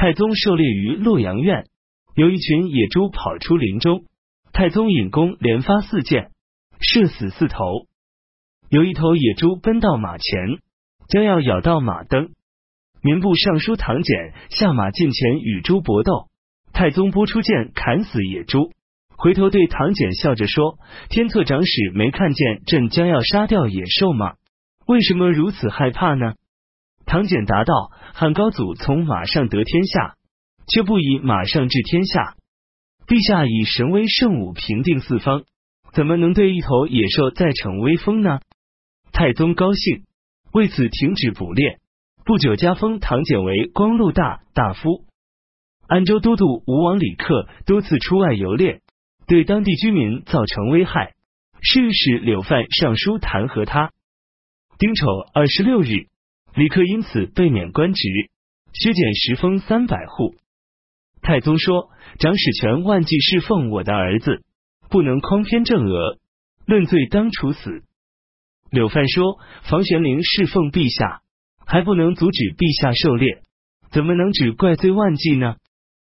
太宗狩猎于洛阳苑，有一群野猪跑出林中，太宗引弓连发四箭，射死四头。有一头野猪奔到马前，将要咬到马灯。民部尚书唐俭下马近前与猪搏斗，太宗拨出剑砍死野猪，回头对唐俭笑着说：“天策长史没看见朕将要杀掉野兽吗？为什么如此害怕呢？”唐俭答道：“汉高祖从马上得天下，却不以马上治天下。陛下以神威圣武平定四方，怎么能对一头野兽再逞威风呢？”太宗高兴，为此停止捕猎。不久，加封唐俭为光禄大大夫。安州都督吴王李克多次出外游猎，对当地居民造成危害，是使柳范上书弹劾他。丁丑二十六日。李克因此被免官职，削减十封三百户。太宗说：“长史权万计侍奉我的儿子，不能匡偏正额，论罪当处死。”柳范说：“房玄龄侍奉陛下，还不能阻止陛下狩猎，怎么能只怪罪万计呢？”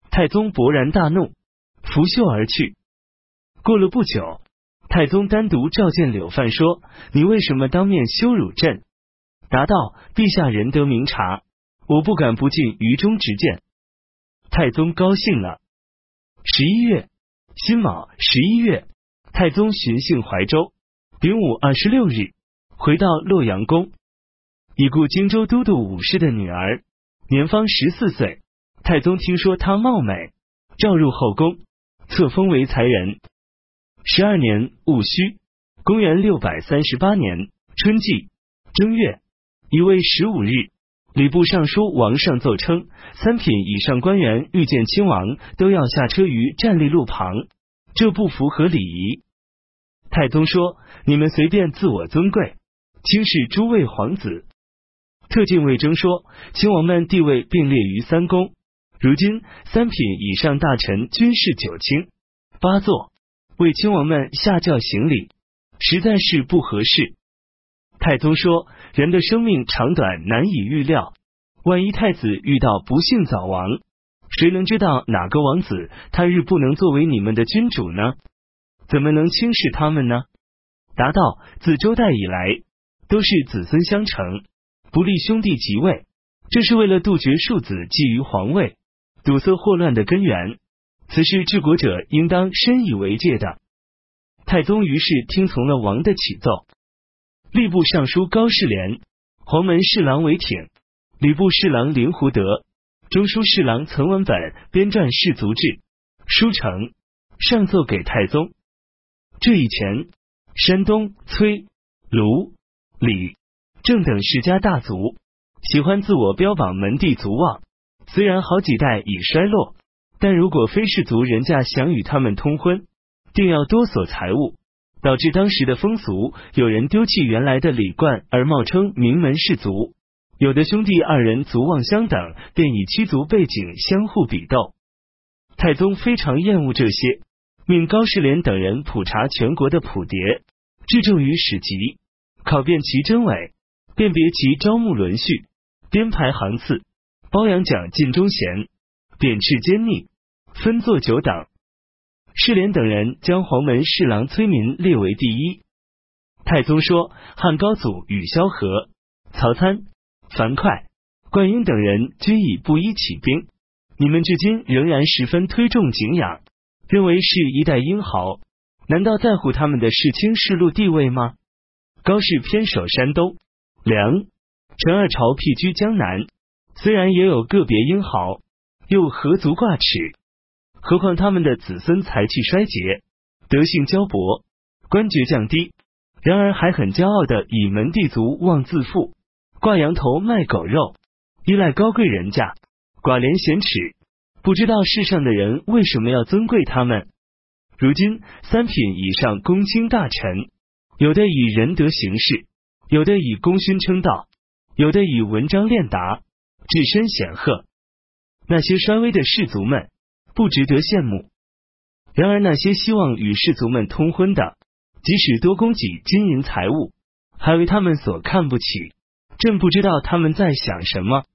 太宗勃然大怒，拂袖而去。过了不久，太宗单独召见柳范说：“你为什么当面羞辱朕？”答道：“陛下仁德明察，我不敢不尽愚忠直谏。”太宗高兴了。十一月辛卯，十一月，太宗巡幸怀州。丙午二十六日，回到洛阳宫，已故荆州都督武氏的女儿，年方十四岁。太宗听说她貌美，召入后宫，册封为才人。十二年戊戌，公元六百三十八年春季正月。一位十五日，礼部尚书王上奏称，三品以上官员遇见亲王，都要下车于站立路旁，这不符合礼仪。太宗说：“你们随便自我尊贵，轻视诸位皇子。”特进魏征说：“亲王们地位并列于三公，如今三品以上大臣均是九卿八座，为亲王们下轿行礼，实在是不合适。”太宗说：“人的生命长短难以预料，万一太子遇到不幸早亡，谁能知道哪个王子他日不能作为你们的君主呢？怎么能轻视他们呢？”答道：“自周代以来，都是子孙相承，不立兄弟即位，这是为了杜绝庶子觊觎皇位、堵塞祸乱的根源。此事治国者应当深以为戒的。”太宗于是听从了王的启奏。吏部尚书高士廉、黄门侍郎韦挺、礼部侍郎林胡德、中书侍郎岑文本编撰士族志，书成。上奏给太宗。这以前，山东。崔、卢、李、郑等世家大族。喜欢自我标榜门第族望，虽然好几代已衰落，但如果非士族人家想与他们通婚，定要多索财物。导致当时的风俗，有人丢弃原来的礼冠而冒称名门士族，有的兄弟二人族望相等，便以七族背景相互比斗。太宗非常厌恶这些，命高士廉等人普查全国的谱牒，制重于史籍，考辨其真伪，辨别其招募轮序，编排行次，褒扬奖尽忠贤，贬斥奸佞，分作九等。士廉等人将黄门侍郎崔民列为第一。太宗说：“汉高祖与萧何、曹参、樊哙、灌婴等人均以布衣起兵，你们至今仍然十分推重敬仰，认为是一代英豪，难道在乎他们的世卿世禄地位吗？高氏偏守山东、梁、陈二朝僻居江南，虽然也有个别英豪，又何足挂齿？”何况他们的子孙才气衰竭，德性骄薄，官爵降低，然而还很骄傲的以门第族望自负，挂羊头卖狗肉，依赖高贵人家，寡廉鲜耻，不知道世上的人为什么要尊贵他们。如今三品以上公卿大臣，有的以仁德行事，有的以功勋称道，有的以文章练达，置身显赫。那些衰微的士族们。不值得羡慕。然而那些希望与士族们通婚的，即使多供给金银财物，还为他们所看不起。朕不知道他们在想什么。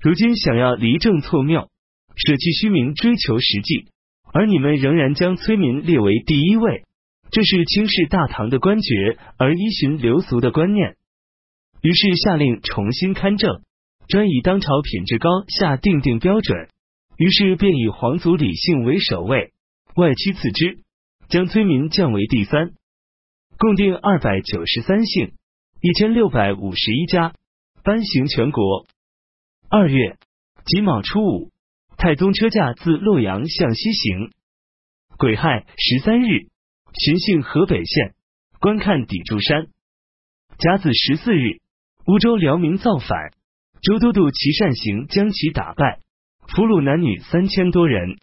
如今想要离政错谬，舍弃虚名，追求实际，而你们仍然将崔民列为第一位，这是轻视大唐的官爵而依循流俗的观念。于是下令重新勘正，专以当朝品质高下定定标准。于是便以皇族李姓为首位，外戚次之，将崔民降为第三，共定二百九十三姓，一千六百五十一家，颁行全国。二月己卯初五，太宗车驾自洛阳向西行。癸亥十三日，巡幸河北县，观看砥柱山。甲子十四日，乌州辽民造反，周都督齐善行将其打败。俘虏男女三千多人。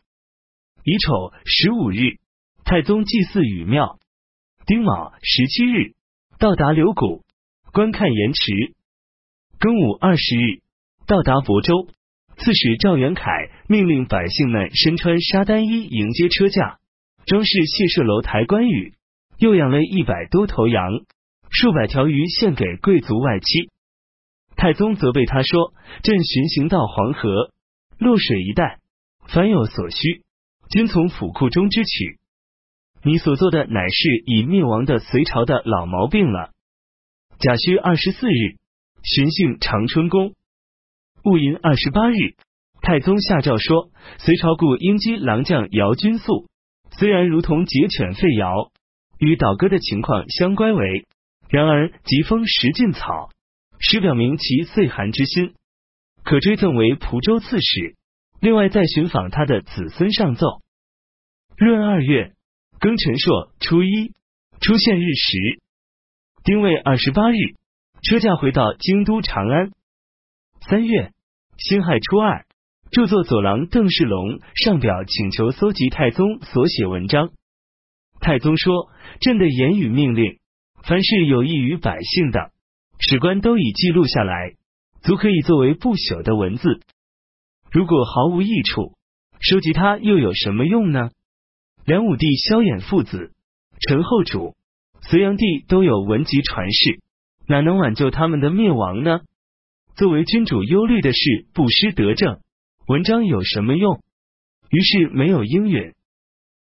乙丑十五日，太宗祭祀禹庙。丁卯十七日，到达柳谷，观看盐池。庚午二十日，到达亳州。刺史赵元凯命令百姓们身穿沙单衣迎接车驾，装饰谢舍楼台观雨，又养了一百多头羊，数百条鱼献给贵族外戚。太宗责备他说：“朕巡行到黄河。”洛水一带，凡有所需，均从府库中支取。你所做的乃是已灭亡的隋朝的老毛病了。甲戌二十四日，巡幸长春宫。戊寅二十八日，太宗下诏说：隋朝故应击狼将姚君素，虽然如同截犬吠姚，与倒戈的情况相乖违，然而疾风食尽草，实表明其岁寒之心。可追赠为蒲州刺史，另外再寻访他的子孙上奏。闰二月庚辰朔初一出现日时，丁未二十八日，车驾回到京都长安。三月辛亥初二，著作左郎邓世龙上表请求搜集太宗所写文章。太宗说：“朕的言语命令，凡是有益于百姓的，史官都已记录下来。”足可以作为不朽的文字。如果毫无益处，收集它又有什么用呢？梁武帝萧衍父子、陈后主、隋炀帝都有文集传世，哪能挽救他们的灭亡呢？作为君主忧虑的是不失德政，文章有什么用？于是没有应允。